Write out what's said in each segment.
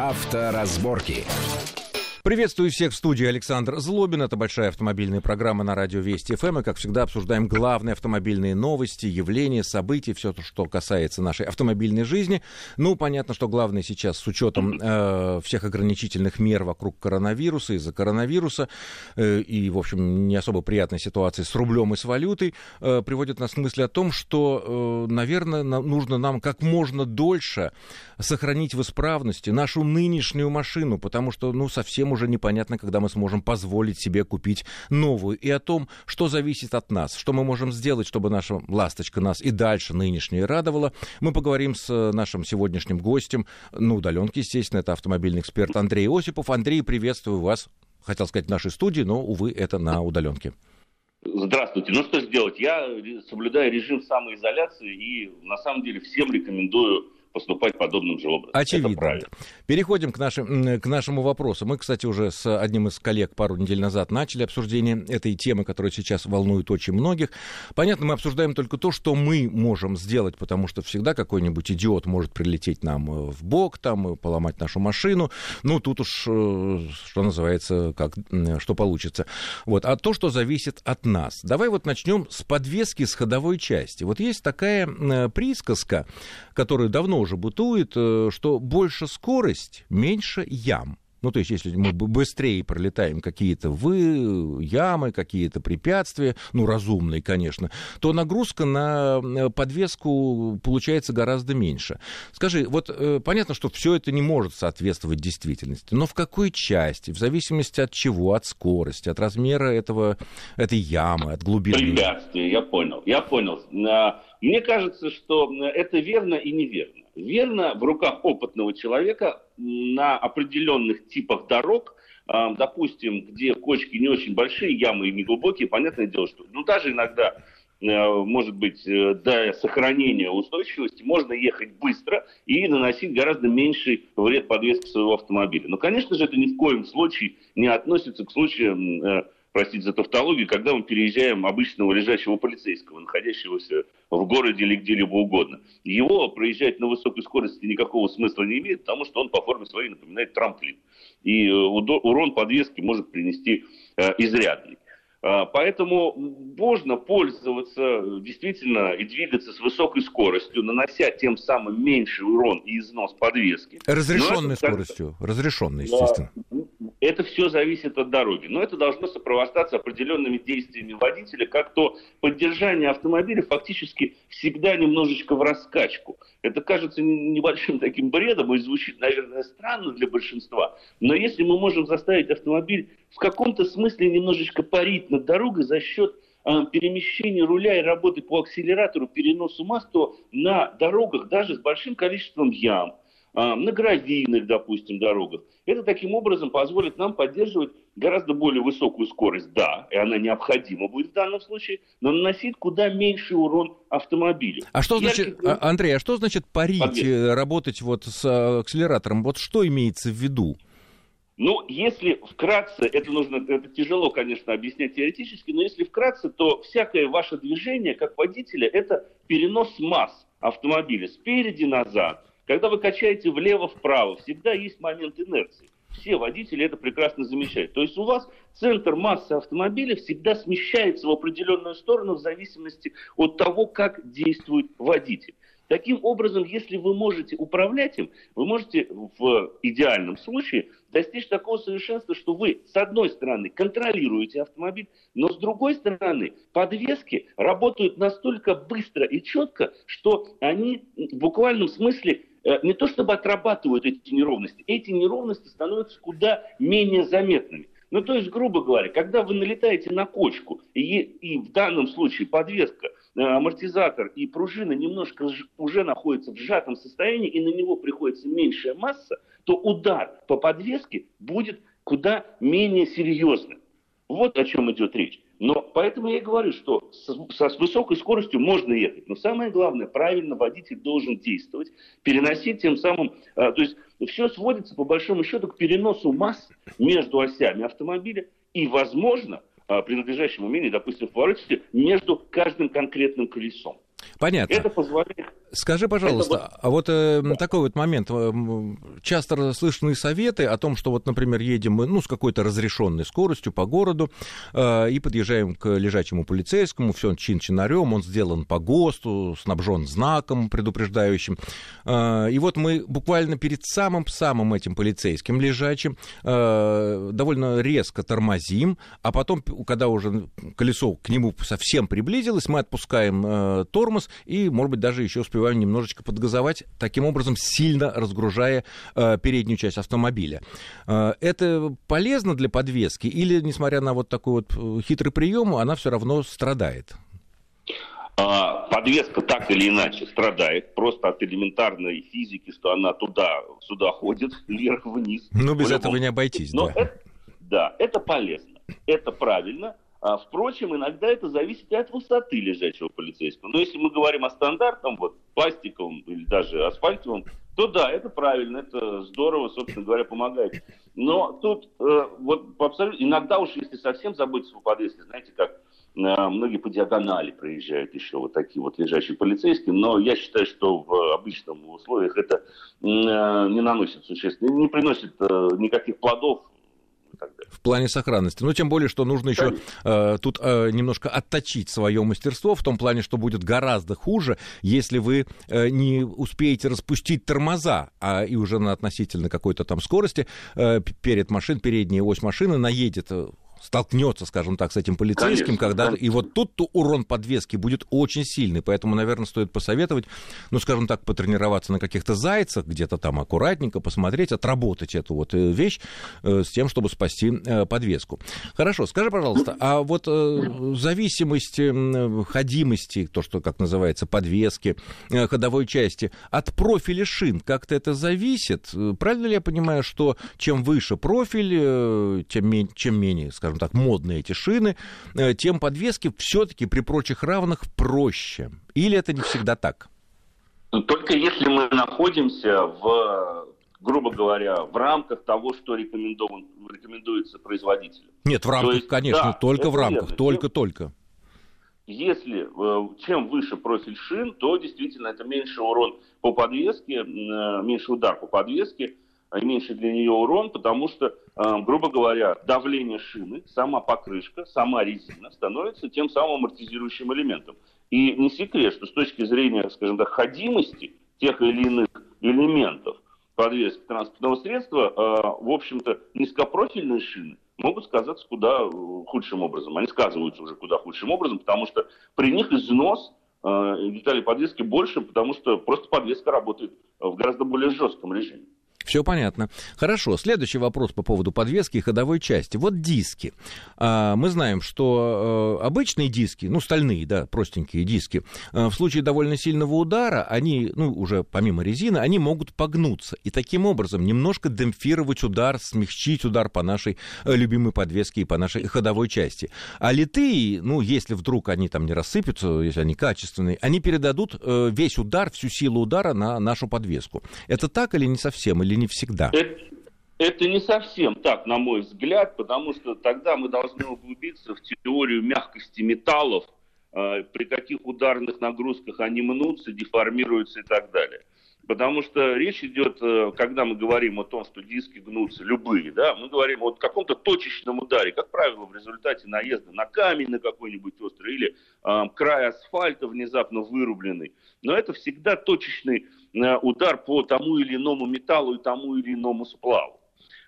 Авторазборки. Приветствую всех в студии Александр Злобин. Это большая автомобильная программа на радио Вести ФМ. И, как всегда, обсуждаем главные автомобильные новости, явления, события, все то, что касается нашей автомобильной жизни. Ну, понятно, что главное сейчас с учетом э, всех ограничительных мер вокруг коронавируса, из-за коронавируса э, и, в общем, не особо приятной ситуации с рублем и с валютой, э, приводит нас к мысли о том, что, э, наверное, на, нужно нам как можно дольше сохранить в исправности нашу нынешнюю машину, потому что, ну, совсем уже непонятно, когда мы сможем позволить себе купить новую. И о том, что зависит от нас, что мы можем сделать, чтобы наша ласточка нас и дальше нынешняя радовала, мы поговорим с э, нашим сегодняшним гостем, на удаленке, естественно, это автомобильный эксперт Андрей Осипов. Андрей, приветствую вас, хотел сказать, в нашей студии, но, увы, это на удаленке. Здравствуйте. Ну что сделать? Я соблюдаю режим самоизоляции и на самом деле всем рекомендую поступать подобным же образом. Очевидно. Переходим к, нашим, к нашему вопросу. Мы, кстати, уже с одним из коллег пару недель назад начали обсуждение этой темы, которая сейчас волнует очень многих. Понятно, мы обсуждаем только то, что мы можем сделать, потому что всегда какой-нибудь идиот может прилететь нам э, в бок, там, поломать нашу машину. Ну, тут уж, э, что называется, как, что получится. Вот. А то, что зависит от нас. Давай вот начнем с подвески с ходовой части. Вот есть такая присказка, которую давно уже бытует, э, что больше скорость, меньше ям. Ну, то есть, если мы быстрее пролетаем какие-то вы, ямы, какие-то препятствия, ну, разумные, конечно, то нагрузка на э, подвеску получается гораздо меньше. Скажи, вот э, понятно, что все это не может соответствовать действительности, но в какой части, в зависимости от чего, от скорости, от размера этого, этой ямы, от глубины? Препятствия, я понял, я понял. Мне кажется, что это верно и неверно верно в руках опытного человека на определенных типах дорог, а, допустим, где кочки не очень большие, ямы и неглубокие, понятное дело, что ну, даже иногда э, может быть, э, до сохранения устойчивости можно ехать быстро и наносить гораздо меньший вред подвеске своего автомобиля. Но, конечно же, это ни в коем случае не относится к случаям э, простите за тавтологию, когда мы переезжаем обычного лежащего полицейского, находящегося в городе или где-либо угодно. Его проезжать на высокой скорости никакого смысла не имеет, потому что он по форме своей напоминает трамплин. И э, урон подвески может принести э, изрядный. А, поэтому можно пользоваться действительно и двигаться с высокой скоростью, нанося тем самым меньший урон и износ подвески. Разрешенной скоростью, разрешенной, естественно. Это все зависит от дороги. Но это должно сопровождаться определенными действиями водителя, как то поддержание автомобиля фактически всегда немножечко в раскачку. Это кажется небольшим таким бредом и звучит, наверное, странно для большинства. Но если мы можем заставить автомобиль в каком-то смысле немножечко парить над дорогой за счет а, перемещения руля и работы по акселератору, переносу масс, то на дорогах даже с большим количеством ям, на гравийных, допустим, дорогах. Это таким образом позволит нам поддерживать гораздо более высокую скорость, да, и она необходима будет в данном случае, но наносить куда меньший урон автомобилю. А что значит, Яркий... Андрей, а что значит парить, Подвес. Э, работать вот с э, акселератором? Вот что имеется в виду? Ну, если вкратце, это нужно, это тяжело, конечно, объяснять теоретически, но если вкратце, то всякое ваше движение, как водителя, это перенос масс автомобиля спереди назад, когда вы качаете влево-вправо, всегда есть момент инерции. Все водители это прекрасно замечают. То есть у вас центр массы автомобиля всегда смещается в определенную сторону в зависимости от того, как действует водитель. Таким образом, если вы можете управлять им, вы можете в идеальном случае достичь такого совершенства, что вы, с одной стороны, контролируете автомобиль, но с другой стороны, подвески работают настолько быстро и четко, что они в буквальном смысле не то чтобы отрабатывают эти неровности, эти неровности становятся куда менее заметными. Ну, то есть, грубо говоря, когда вы налетаете на кочку, и, и в данном случае подвеска, э, амортизатор и пружина немножко уже находятся в сжатом состоянии, и на него приходится меньшая масса, то удар по подвеске будет куда менее серьезным. Вот о чем идет речь. Поэтому я и говорю, что со, с высокой скоростью можно ехать. Но самое главное, правильно водитель должен действовать, переносить тем самым... А, то есть все сводится по большому счету к переносу масс между осями автомобиля и, возможно, а, при надлежащем умении, допустим, в повороте, между каждым конкретным колесом. Понятно. Это позволяет Скажи, пожалуйста, вот... а вот э, такой вот момент. Э, часто слышны советы о том, что вот, например, едем мы, ну, с какой-то разрешенной скоростью по городу э, и подъезжаем к лежачему полицейскому, все чин-чинарем, он сделан по ГОСТу, снабжен знаком предупреждающим. Э, и вот мы буквально перед самым-самым этим полицейским лежачим э, довольно резко тормозим, а потом, когда уже колесо к нему совсем приблизилось, мы отпускаем э, тормоз и, может быть, даже еще успеваем успеваем немножечко подгазовать, таким образом сильно разгружая э, переднюю часть автомобиля. Э, это полезно для подвески или, несмотря на вот такой вот э, хитрый прием, она все равно страдает? А, подвеска так или иначе страдает просто от элементарной физики, что она туда-сюда ходит, вверх-вниз. Ну, без этого не обойтись, Но да. Это, да, это полезно, это правильно, впрочем, иногда это зависит и от высоты лежачего полицейского. Но если мы говорим о стандартном, вот, пластиковом или даже асфальтовом, то да, это правильно, это здорово, собственно говоря, помогает. Но тут э, вот абсолютно, иногда уж если совсем забыть о подвеске, знаете, как э, многие по диагонали проезжают еще вот такие вот лежачие полицейские, но я считаю, что в обычных условиях это э, не наносит существенно, не приносит э, никаких плодов так далее. В плане сохранности. Ну, тем более, что нужно еще э, тут э, немножко отточить свое мастерство, в том плане, что будет гораздо хуже, если вы э, не успеете распустить тормоза, а и уже на относительно какой-то там скорости э, перед машин, передняя ось машины наедет э, столкнется, скажем так, с этим полицейским, конечно, когда конечно. и вот тут-то урон подвески будет очень сильный, поэтому, наверное, стоит посоветовать, ну, скажем так, потренироваться на каких-то зайцах, где-то там аккуратненько посмотреть, отработать эту вот э, вещь э, с тем, чтобы спасти э, подвеску. Хорошо, скажи, пожалуйста, а вот э, зависимость э, ходимости, то, что как называется подвески, э, ходовой части, от профиля шин как-то это зависит? Правильно ли я понимаю, что чем выше профиль, э, тем, чем менее, скажем так, модные эти шины, э, тем подвески все-таки при прочих равных проще. Или это не всегда так? Только если мы находимся в грубо говоря, в рамках того, что рекомендован, рекомендуется производителю. Нет, в рамках, есть, конечно, да, только в рамках, только-только. Если э, чем выше профиль шин, то действительно это меньше урон по подвеске, э, меньше удар по подвеске, меньше для нее урон, потому что, грубо говоря, давление шины, сама покрышка, сама резина становится тем самым амортизирующим элементом. И не секрет, что с точки зрения, скажем так, ходимости тех или иных элементов подвески транспортного средства, э, в общем-то, низкопрофильные шины могут сказаться куда э, худшим образом. Они сказываются уже куда худшим образом, потому что при них износ деталей подвески больше, потому что просто подвеска работает в гораздо более жестком режиме. Все понятно. Хорошо. Следующий вопрос по поводу подвески и ходовой части. Вот диски. А, мы знаем, что э, обычные диски, ну, стальные, да, простенькие диски, э, в случае довольно сильного удара, они, ну, уже помимо резины, они могут погнуться. И таким образом немножко демпфировать удар, смягчить удар по нашей э, любимой подвеске и по нашей ходовой части. А литые, ну, если вдруг они там не рассыпятся, если они качественные, они передадут весь удар, всю силу удара на нашу подвеску. Это так или не совсем? Или не всегда? Это, не совсем так, на мой взгляд, потому что тогда мы должны углубиться в теорию мягкости металлов, э, при каких ударных нагрузках они мнутся, деформируются и так далее. Потому что речь идет, э, когда мы говорим о том, что диски гнутся, любые, да, мы говорим о каком-то точечном ударе, как правило, в результате наезда на камень на какой-нибудь острый или э, край асфальта внезапно вырубленный. Но это всегда точечный удар по тому или иному металлу и тому или иному сплаву.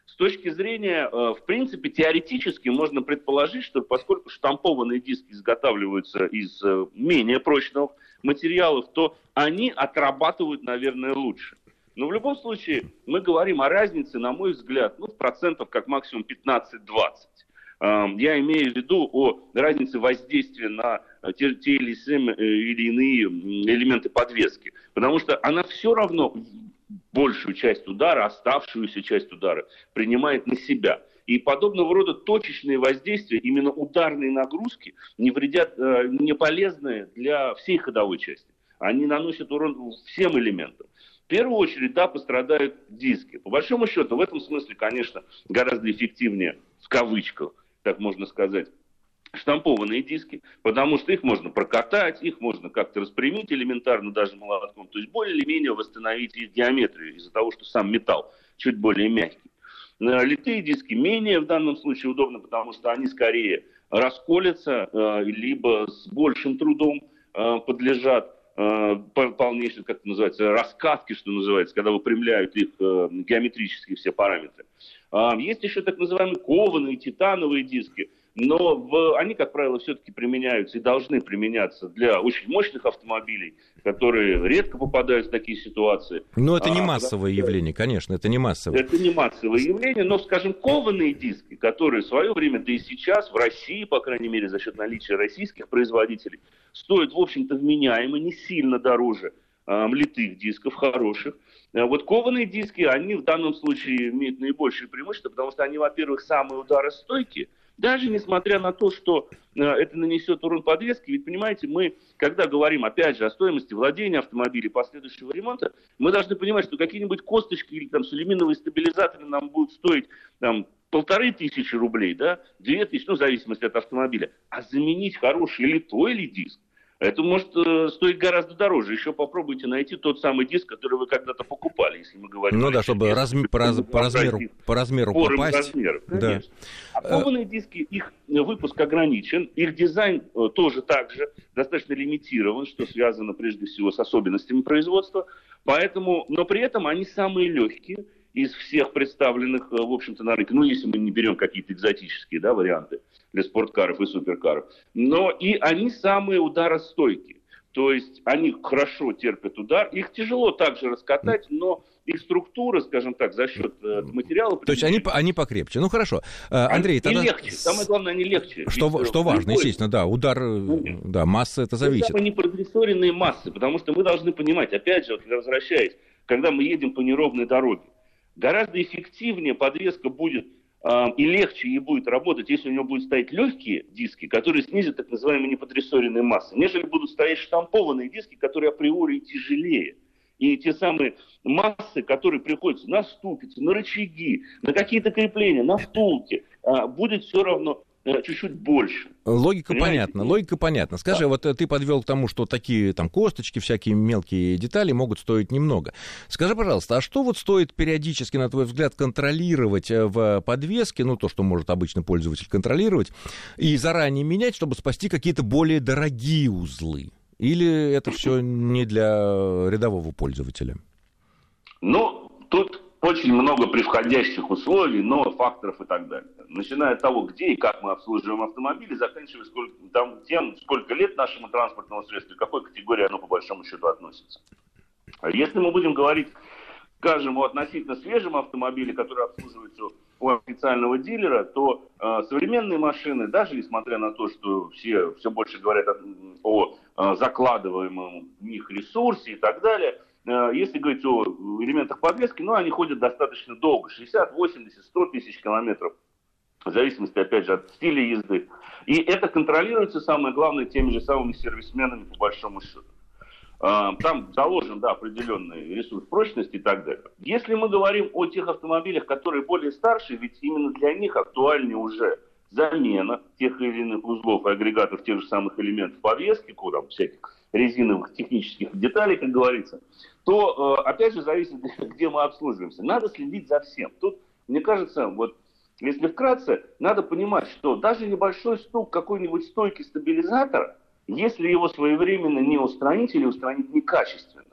С точки зрения, э, в принципе, теоретически можно предположить, что поскольку штампованные диски изготавливаются из э, менее прочных материалов, то они отрабатывают, наверное, лучше. Но в любом случае мы говорим о разнице, на мой взгляд, ну, в процентов как максимум 15-20. Эм, я имею в виду о разнице воздействия на те, те или, или иные элементы подвески. Потому что она все равно большую часть удара, оставшуюся часть удара принимает на себя. И подобного рода точечные воздействия, именно ударные нагрузки, не вредят, э, не полезны для всей ходовой части. Они наносят урон всем элементам. В первую очередь, да, пострадают диски. По большому счету, в этом смысле, конечно, гораздо эффективнее, в кавычках, так можно сказать, штампованные диски, потому что их можно прокатать, их можно как-то распрямить элементарно даже молотком, то есть более или менее восстановить их геометрию из-за того, что сам металл чуть более мягкий. Э, литые диски менее в данном случае удобны, потому что они скорее расколятся, э, либо с большим трудом э, подлежат полнейшей, как это называется, раскатки, что называется, когда выпрямляют их геометрические все параметры. Есть еще так называемые кованые титановые диски – но в, они, как правило, все-таки применяются и должны применяться для очень мощных автомобилей, которые редко попадают в такие ситуации. Но это не а, массовое да, явление, конечно, это не массовое. Это не массовое явление, но, скажем, кованые диски, которые в свое время, да и сейчас в России, по крайней мере, за счет наличия российских производителей, стоят, в общем-то, вменяемо, не сильно дороже литых дисков хороших. А вот кованые диски, они в данном случае имеют наибольшее преимущество, потому что они, во-первых, самые ударостойкие, даже несмотря на то, что э, это нанесет урон подвеске, ведь, понимаете, мы, когда говорим, опять же, о стоимости владения автомобиля последующего ремонта, мы должны понимать, что какие-нибудь косточки или там сулеминовые стабилизаторы нам будут стоить там, полторы тысячи рублей, да, две тысячи, ну, в зависимости от автомобиля. А заменить хороший литой или диск, это может э, стоить гораздо дороже. Еще попробуйте найти тот самый диск, который вы когда-то покупали, если мы говорим. Ну да, чтобы разм... по, раз... по размеру, по размеру попасть. Размеров, да. А кованые диски, их выпуск ограничен, их дизайн э, тоже также достаточно лимитирован, что связано прежде всего с особенностями производства. Поэтому, но при этом они самые легкие из всех представленных, э, в общем-то, на рынке. Ну, если мы не берем какие-то экзотические да, варианты для спорткаров и суперкаров. Но и они самые ударостойкие. То есть они хорошо терпят удар. Их тяжело также раскатать, но их структура, скажем так, за счет э, материала... То есть они, они покрепче. Ну хорошо. Э, Андрей, они тогда... легче. Самое главное, они легче. Что, Ведь, что важно, любой... естественно, да, удар, Конечно. да, масса это зависит. Это не прогрессоренные массы, потому что мы должны понимать, опять же, вот, возвращаясь, когда мы едем по неровной дороге, гораздо эффективнее подвеска будет э, и легче ей будет работать, если у него будут стоять легкие диски, которые снизят так называемые неподрессоренные массы, нежели будут стоять штампованные диски, которые априори тяжелее. И те самые массы, которые приходятся на ступицы, на рычаги, на какие-то крепления, на втулки, э, будет все равно чуть-чуть больше. Логика Понимаете? понятна, логика понятна. Скажи, да. вот э, ты подвел к тому, что такие там косточки, всякие мелкие детали могут стоить немного. Скажи, пожалуйста, а что вот стоит периодически, на твой взгляд, контролировать э, в подвеске, ну, то, что может обычно пользователь контролировать, и заранее менять, чтобы спасти какие-то более дорогие узлы? Или это все не для рядового пользователя? Ну, очень много превходящих условий, новых факторов и так далее. Начиная от того, где и как мы обслуживаем автомобили, заканчивая сколько, там, тем, сколько лет нашему транспортному средству какой категории оно по большому счету относится. А если мы будем говорить, скажем, о относительно свежем автомобиле, который обслуживается у официального дилера, то э, современные машины, даже несмотря на то, что все все больше говорят о, о э, закладываемом в них ресурсе и так далее – если говорить о элементах подвески, ну, они ходят достаточно долго, 60, 80, 100 тысяч километров, в зависимости, опять же, от стиля езды. И это контролируется, самое главное, теми же самыми сервисменами, по большому счету. Э, там заложен, да, определенный ресурс прочности и так далее. Если мы говорим о тех автомобилях, которые более старшие, ведь именно для них актуальнее уже замена тех или иных узлов и агрегатов тех же самых элементов подвески, куда всяких резиновых технических деталей, как говорится, то, э, опять же, зависит, где мы обслуживаемся. Надо следить за всем. Тут, мне кажется, вот если вкратце, надо понимать, что даже небольшой стук какой-нибудь стойки стабилизатора, если его своевременно не устранить или устранить некачественно,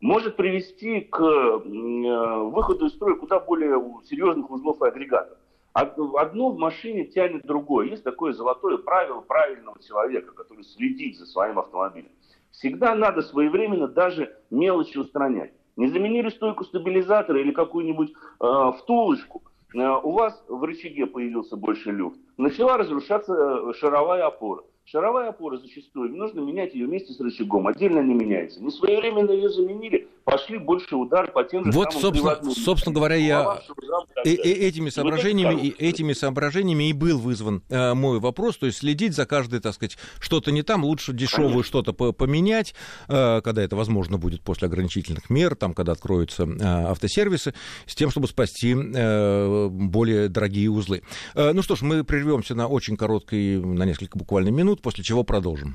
может привести к э, выходу из строя куда более серьезных узлов и агрегатов. Одно в машине тянет другое. Есть такое золотое правило правильного человека, который следит за своим автомобилем. Всегда надо своевременно даже мелочи устранять. Не заменили стойку стабилизатора или какую-нибудь э, втулочку, э, у вас в рычаге появился больше люфт. Начала разрушаться э, шаровая опора. Шаровая опора зачастую, нужно менять ее вместе с рычагом, отдельно не меняется. Не своевременно ее заменили, пошли больше удар по тем же вот, самым собственно, собственно говоря, я... и, и этими соображениями, и этими соображениями и был вызван э, мой вопрос, то есть следить за каждой, так сказать, что-то не там, лучше дешевую что-то поменять, э, когда это возможно будет после ограничительных мер, там, когда откроются э, автосервисы, с тем, чтобы спасти э, более дорогие узлы. Э, ну что ж, мы прервемся на очень короткий, на несколько буквально минут, после чего продолжим.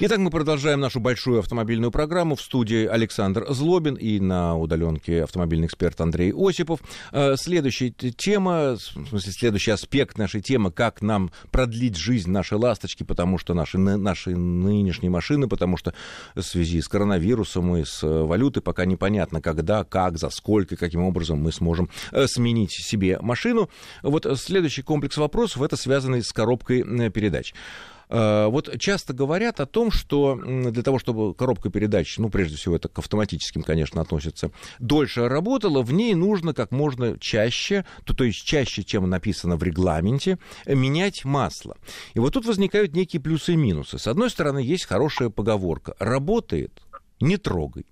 Итак, мы продолжаем нашу большую автомобильную программу. В студии Александр Злобин и на удаленке автомобильный эксперт Андрей Осипов. Э, следующая тема, в смысле, следующий аспект нашей темы, как нам продлить жизнь нашей ласточки, потому что наши, наши нынешние машины, потому что в связи с коронавирусом и с э, валютой пока непонятно, когда, как, за сколько, каким образом мы сможем э, сменить себе машину. Вот следующий комплекс вопросов, это связанный с коробкой передач. Э, вот часто говорят о том, что для того, чтобы коробка передач, ну, прежде всего, это к автоматическим, конечно, относится, дольше работала, в ней нужно как можно чаще, то, то есть чаще, чем написано в регламенте, менять масло. И вот тут возникают некие плюсы и минусы. С одной стороны, есть хорошая поговорка. Работает, не трогай.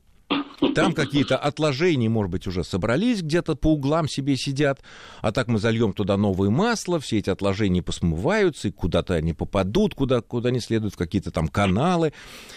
Там какие-то отложения, может быть, уже собрались, где-то по углам себе сидят. А так мы зальем туда новое масло, все эти отложения посмываются, и куда-то они попадут, куда, куда не следуют, в какие-то там каналы.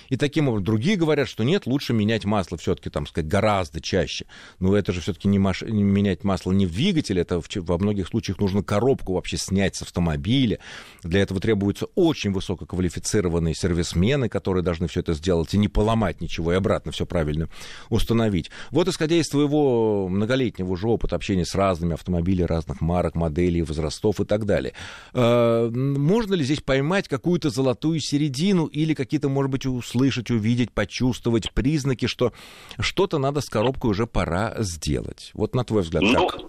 И таким образом другие говорят, что нет, лучше менять масло все-таки, там сказать, гораздо чаще. Но это же все-таки не, маш... менять масло не в двигателе, это в... во многих случаях нужно коробку вообще снять с автомобиля. Для этого требуются очень высококвалифицированные сервисмены, которые должны все это сделать и не поломать ничего, и обратно все правильно установить. Вот исходя из твоего многолетнего уже опыта общения с разными автомобилями разных марок, моделей, возрастов и так далее, э, можно ли здесь поймать какую-то золотую середину или какие-то, может быть, услышать, увидеть, почувствовать признаки, что что-то надо с коробкой уже пора сделать? Вот на твой взгляд, ну, как?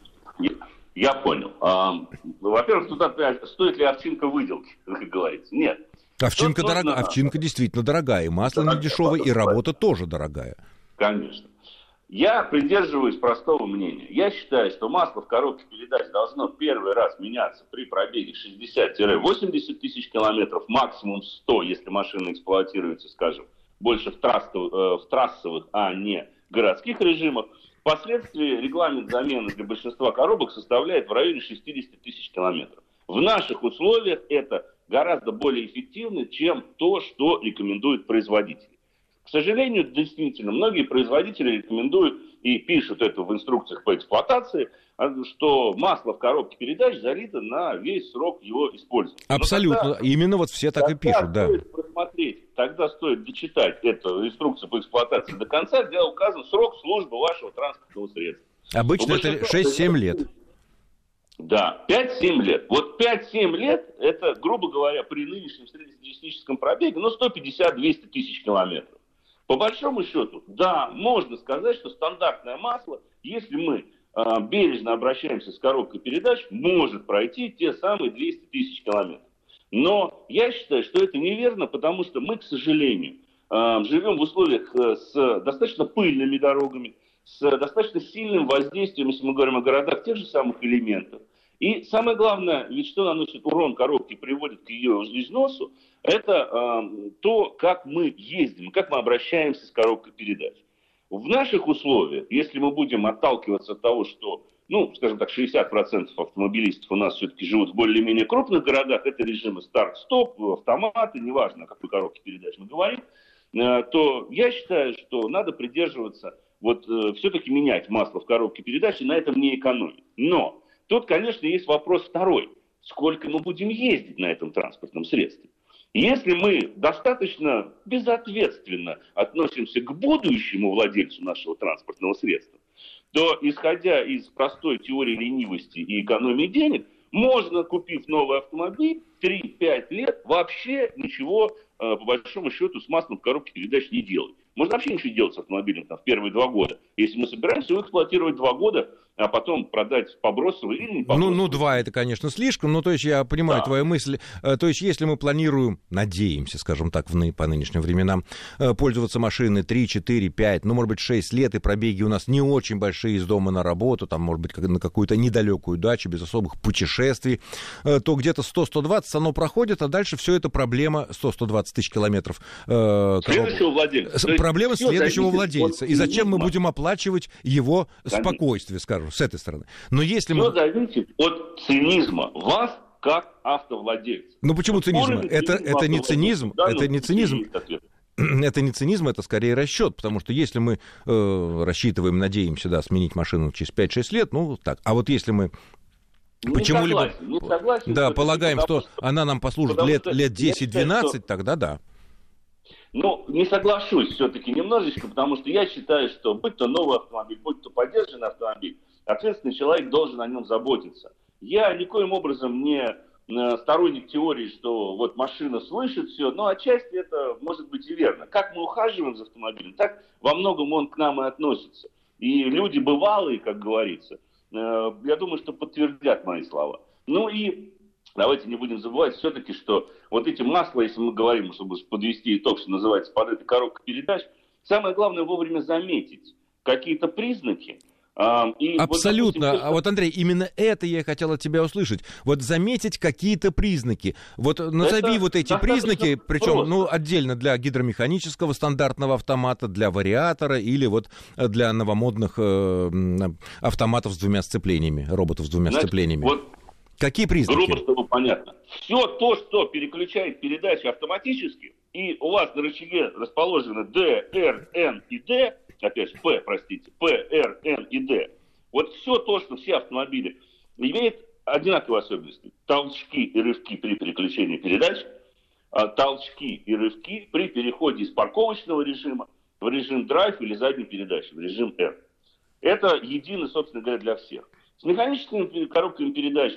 Я понял. А, во-первых, тут опять, стоит ли овчинка выделки, как говорится? Нет. Овчинка, дорог... овчинка действительно дорогая, и масло не дешевое, и работа тоже дорогая. Конечно. Я придерживаюсь простого мнения. Я считаю, что масло в коробке передач должно первый раз меняться при пробеге 60-80 тысяч километров, максимум 100, если машина эксплуатируется, скажем, больше в, трасс, э, в трассовых, а не городских режимах. Впоследствии регламент замены для большинства коробок составляет в районе 60 тысяч километров. В наших условиях это гораздо более эффективно, чем то, что рекомендует производитель. К сожалению, действительно, многие производители рекомендуют и пишут это в инструкциях по эксплуатации, а, что масло в коробке передач залито на весь срок его использования. Абсолютно. Тогда, Именно вот все так и пишут, да. Стоит просмотреть, тогда стоит дочитать эту инструкцию по эксплуатации до конца, где указан срок службы вашего транспортного средства. Обычно это 6-7 лет. Да, 5-7 лет. Вот 5-7 лет, это, грубо говоря, при нынешнем среднестатистическом пробеге, ну, 150-200 тысяч километров. По большому счету, да, можно сказать, что стандартное масло, если мы э, бережно обращаемся с коробкой передач, может пройти те самые 200 тысяч километров. Но я считаю, что это неверно, потому что мы, к сожалению, э, живем в условиях э, с достаточно пыльными дорогами, с достаточно сильным воздействием, если мы говорим о городах, тех же самых элементов. И самое главное, ведь что наносит урон коробке, приводит к ее износу, это э, то, как мы ездим, как мы обращаемся с коробкой передач. В наших условиях, если мы будем отталкиваться от того, что, ну, скажем так, 60% автомобилистов у нас все-таки живут в более-менее крупных городах, это режимы старт-стоп, автоматы, неважно, о какой коробке передач мы говорим, э, то я считаю, что надо придерживаться, вот э, все-таки менять масло в коробке передач и на этом не экономить. Но Тут, конечно, есть вопрос второй. Сколько мы будем ездить на этом транспортном средстве? Если мы достаточно безответственно относимся к будущему владельцу нашего транспортного средства, то, исходя из простой теории ленивости и экономии денег, можно, купив новый автомобиль, 3-5 лет вообще ничего, э, по большому счету, с маслом в коробке передач не делать. Можно вообще ничего делать с автомобилем там, в первые два года. Если мы собираемся его эксплуатировать два года, а потом продать по или не по Ну, ну, два это, конечно, слишком, но то есть я понимаю да. твою мысль. Э, то есть если мы планируем, надеемся, скажем так, в, по нынешним временам, э, пользоваться машиной 3, 4, 5, ну, может быть, 6 лет, и пробеги у нас не очень большие из дома на работу, там, может быть, на какую-то недалекую дачу, без особых путешествий, э, то где-то 100-120 оно проходит, а дальше все это проблема 100-120 тысяч километров. Следующего владельца. Проблема следующего владельца. И зачем мы будем оплачивать его спокойствие, скажем? с этой стороны. Но если Все мы... зависит от цинизма вас как автовладельца. Ну почему цинизм? Это, это не цинизм, это ну, не цинизм. Это не цинизм, это скорее расчет, потому что если мы э, рассчитываем, надеемся, да, сменить машину через 5-6 лет, ну так. А вот если мы почему-либо да, полагаем, что, что она нам послужит лет, лет 10-12, что... тогда да. Ну, не соглашусь все-таки немножечко, потому что я считаю, что будь то новый автомобиль, будь то поддержанный автомобиль, ответственный человек должен о нем заботиться. Я никоим образом не э, сторонник теории, что вот машина слышит все, но отчасти это может быть и верно. Как мы ухаживаем за автомобилем, так во многом он к нам и относится. И люди бывалые, как говорится, э, я думаю, что подтвердят мои слова. Ну и давайте не будем забывать все-таки, что вот эти масла, если мы говорим, чтобы подвести итог, что называется, под этой коробкой передач, самое главное вовремя заметить какие-то признаки, и Абсолютно. Вот, а вот, Андрей, именно это я хотел от тебя услышать. Вот заметить какие-то признаки. Вот назови это вот эти признаки, причем ну, отдельно для гидромеханического стандартного автомата, для вариатора или вот для новомодных э, автоматов с двумя сцеплениями, роботов с двумя Значит, сцеплениями. Вот Какие признаки? Грубо, чтобы понятно. Все то, что переключает передачи автоматически, и у вас на рычаге расположены D, R, N и D, опять же, P, простите, P, R, N и D. Вот все то, что все автомобили имеет одинаковые особенности. Толчки и рывки при переключении передач, а толчки и рывки при переходе из парковочного режима в режим драйв или задней передачи, в режим R. Это едино, собственно говоря, для всех. С механическими коробками передач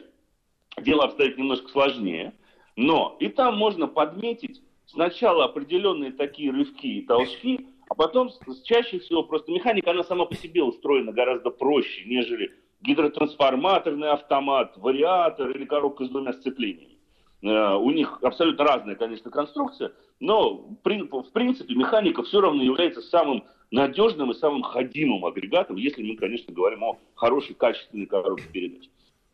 дело обстоит немножко сложнее, но и там можно подметить сначала определенные такие рывки и толчки, а потом чаще всего просто механика, она сама по себе устроена гораздо проще, нежели гидротрансформаторный автомат, вариатор или коробка с двумя сцеплениями. Э, у них абсолютно разная, конечно, конструкция, но в принципе механика все равно является самым надежным и самым ходимым агрегатом, если мы, конечно, говорим о хорошей, качественной коробке передач.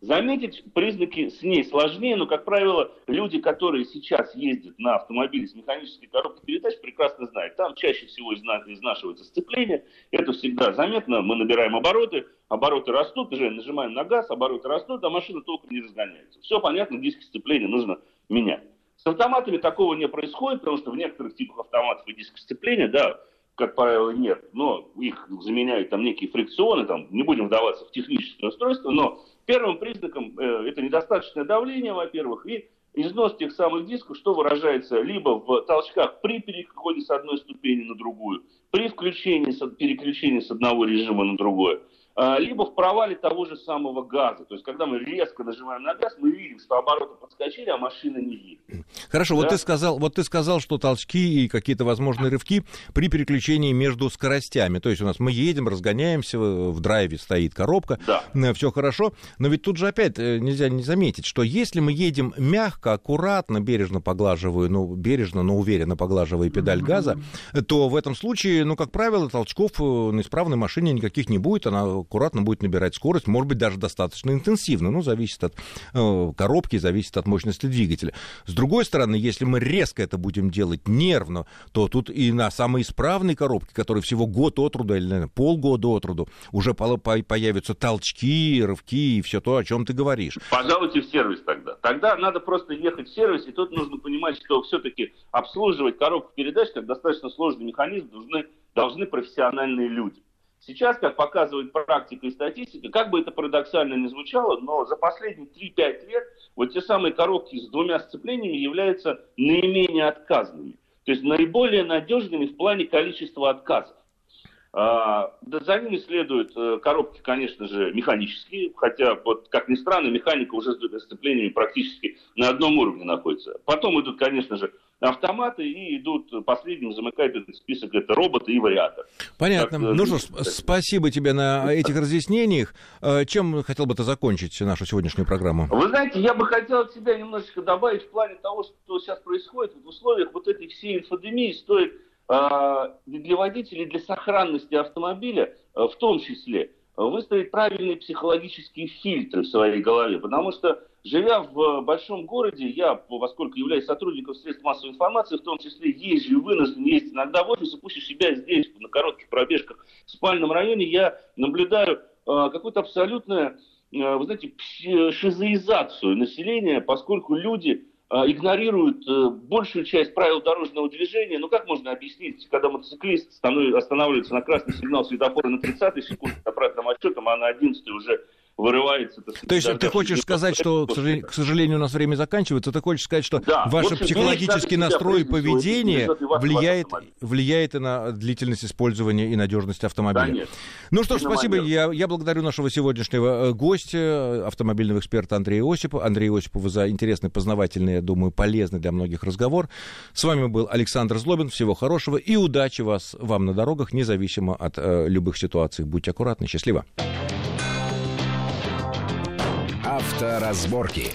Заметить признаки с ней сложнее, но, как правило, люди, которые сейчас ездят на автомобиле с механической коробкой передач, прекрасно знают. Там чаще всего изнашивается сцепление. Это всегда заметно. Мы набираем обороты, обороты растут, уже нажимаем на газ, обороты растут, а машина толком не разгоняется. Все понятно, диски сцепления нужно менять. С автоматами такого не происходит, потому что в некоторых типах автоматов и дисков сцепления, да, как правило, нет, но их заменяют там некие фрикционы, там, не будем вдаваться в техническое устройство, но Первым признаком э, это недостаточное давление, во-первых, и износ тех самых дисков, что выражается либо в толчках при переходе с одной ступени на другую, при включении, переключении с одного режима на другое, либо в провале того же самого газа. То есть, когда мы резко нажимаем на газ, мы видим, что обороты подскочили, а машина не едет. Хорошо, да? вот, ты сказал, вот ты сказал, что толчки и какие-то возможные рывки при переключении между скоростями. То есть у нас мы едем, разгоняемся, в драйве стоит коробка, да. Э, все хорошо. Но ведь тут же опять э, нельзя не заметить, что если мы едем мягко, аккуратно, бережно поглаживая, ну, бережно, но уверенно поглаживая педаль газа, то в этом случае, ну, как правило, толчков э, на исправной машине никаких не будет, она аккуратно будет набирать скорость, может быть, даже достаточно интенсивно, ну, зависит от э, коробки, зависит от мощности двигателя. С другой стороны, если мы резко это будем делать нервно, то тут и на самой исправной коробке, которая всего год от рода или, наверное, полгода от роду, уже появятся толчки, рывки и все то, о чем ты говоришь. Пожалуйте в сервис тогда. Тогда надо просто ехать в сервис, и тут нужно понимать, что все-таки обслуживать коробку передач, как достаточно сложный механизм, должны, должны профессиональные люди. Сейчас, как показывает практика и статистика, как бы это парадоксально ни звучало, но за последние 3-5 лет вот те самые коробки с двумя сцеплениями являются наименее отказными. То есть наиболее надежными в плане количества отказов. А, да, за ними следуют э, коробки, конечно же, механические, хотя, вот, как ни странно, механика уже с сцеплениями практически на одном уровне находится. Потом идут, конечно же, автоматы и идут последним, замыкают этот список, это роботы и вариатор. Понятно. Как, ну что ж, спасибо тебе на этих разъяснениях. Э, чем хотел бы ты закончить нашу сегодняшнюю программу? Вы знаете, я бы хотел от себя немножечко добавить в плане того, что сейчас происходит в условиях вот этой всей инфодемии, стоит э, для водителей, для сохранности автомобиля э, в том числе выставить правильные психологические фильтры в своей голове, потому что Живя в большом городе, я, поскольку являюсь сотрудником средств массовой информации, в том числе езжу вынужден ездить иногда в офис, пусть себя здесь, на коротких пробежках в спальном районе, я наблюдаю э, какую-то абсолютную, э, вы знаете, шизоизацию населения, поскольку люди э, игнорируют э, большую часть правил дорожного движения. Ну, как можно объяснить, когда мотоциклист останавливается на красный сигнал светофора на 30-й секунде обратным отчетом, а на 11-й уже вырывается. То есть ты хочешь сказать, что, к сожалению, у нас время заканчивается, ты хочешь сказать, что да, ваш общем, психологический настрой и поведение влияет, влияет и на длительность использования и надежность автомобиля? Конечно. Ну что ж, спасибо. Я, я благодарю нашего сегодняшнего э, гостя, автомобильного эксперта Андрея Осипова. Андрея Осипова за интересный, познавательный, я думаю, полезный для многих разговор. С вами был Александр Злобин. Всего хорошего и удачи вас, вам на дорогах, независимо от э, любых ситуаций. Будьте аккуратны. Счастливо. Авторазборки.